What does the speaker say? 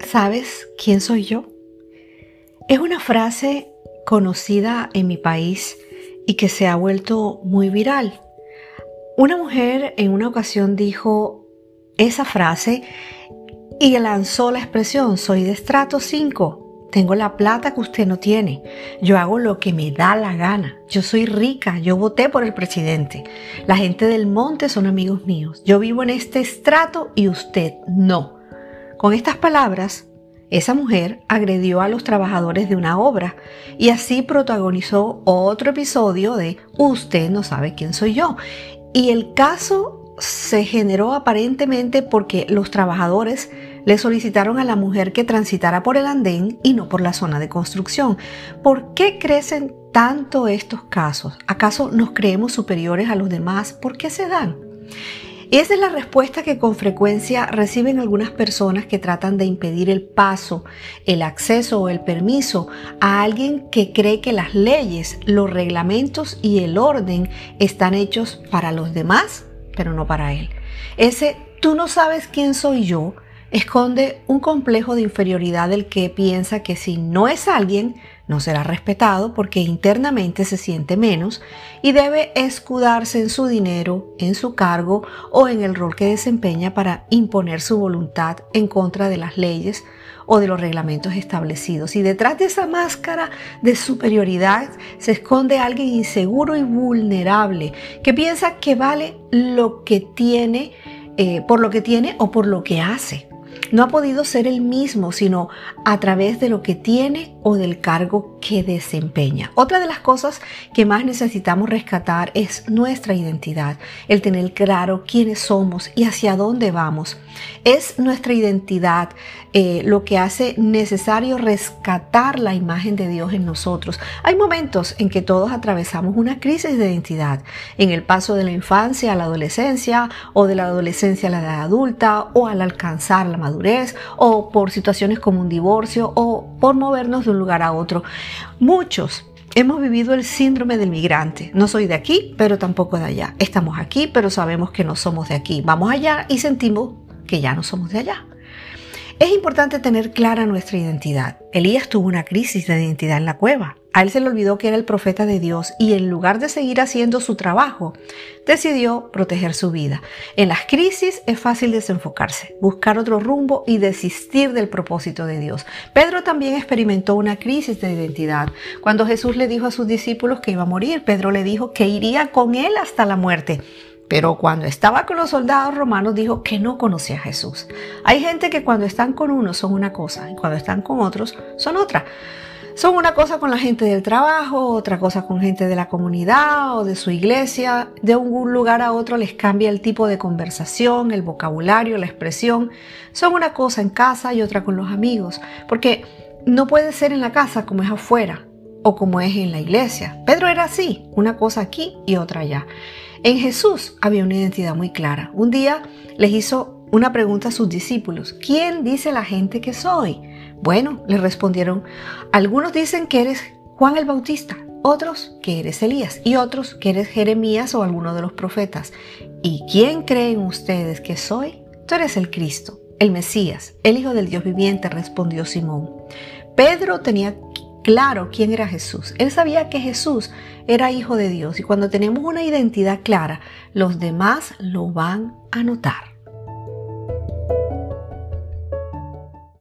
¿Sabes quién soy yo? Es una frase conocida en mi país y que se ha vuelto muy viral. Una mujer en una ocasión dijo esa frase y lanzó la expresión, soy de estrato 5, tengo la plata que usted no tiene, yo hago lo que me da la gana, yo soy rica, yo voté por el presidente, la gente del monte son amigos míos, yo vivo en este estrato y usted no. Con estas palabras, esa mujer agredió a los trabajadores de una obra y así protagonizó otro episodio de Usted no sabe quién soy yo. Y el caso se generó aparentemente porque los trabajadores le solicitaron a la mujer que transitara por el andén y no por la zona de construcción. ¿Por qué crecen tanto estos casos? ¿Acaso nos creemos superiores a los demás? ¿Por qué se dan? Esa es la respuesta que con frecuencia reciben algunas personas que tratan de impedir el paso, el acceso o el permiso a alguien que cree que las leyes, los reglamentos y el orden están hechos para los demás, pero no para él. Ese tú no sabes quién soy yo esconde un complejo de inferioridad del que piensa que si no es alguien, no será respetado porque internamente se siente menos y debe escudarse en su dinero, en su cargo o en el rol que desempeña para imponer su voluntad en contra de las leyes o de los reglamentos establecidos. Y detrás de esa máscara de superioridad se esconde alguien inseguro y vulnerable que piensa que vale lo que tiene, eh, por lo que tiene o por lo que hace no ha podido ser el mismo, sino a través de lo que tiene o del cargo que desempeña. Otra de las cosas que más necesitamos rescatar es nuestra identidad, el tener claro quiénes somos y hacia dónde vamos. Es nuestra identidad eh, lo que hace necesario rescatar la imagen de Dios en nosotros. Hay momentos en que todos atravesamos una crisis de identidad, en el paso de la infancia a la adolescencia o de la adolescencia a la edad adulta o al alcanzar la madurez o por situaciones como un divorcio o por movernos de un lugar a otro. Muchos Hemos vivido el síndrome del migrante. No soy de aquí, pero tampoco de allá. Estamos aquí, pero sabemos que no somos de aquí. Vamos allá y sentimos que ya no somos de allá. Es importante tener clara nuestra identidad. Elías tuvo una crisis de identidad en la cueva. A él se le olvidó que era el profeta de Dios y en lugar de seguir haciendo su trabajo, decidió proteger su vida. En las crisis es fácil desenfocarse, buscar otro rumbo y desistir del propósito de Dios. Pedro también experimentó una crisis de identidad. Cuando Jesús le dijo a sus discípulos que iba a morir, Pedro le dijo que iría con él hasta la muerte. Pero cuando estaba con los soldados romanos dijo que no conocía a Jesús. Hay gente que cuando están con unos son una cosa y cuando están con otros son otra. Son una cosa con la gente del trabajo, otra cosa con gente de la comunidad o de su iglesia. De un lugar a otro les cambia el tipo de conversación, el vocabulario, la expresión. Son una cosa en casa y otra con los amigos. Porque no puede ser en la casa como es afuera o como es en la iglesia. Pedro era así, una cosa aquí y otra allá. En Jesús había una identidad muy clara. Un día les hizo una pregunta a sus discípulos. ¿Quién dice la gente que soy? Bueno, le respondieron, algunos dicen que eres Juan el Bautista, otros que eres Elías y otros que eres Jeremías o alguno de los profetas. ¿Y quién creen ustedes que soy? Tú eres el Cristo, el Mesías, el Hijo del Dios viviente, respondió Simón. Pedro tenía claro quién era Jesús. Él sabía que Jesús era hijo de Dios y cuando tenemos una identidad clara, los demás lo van a notar.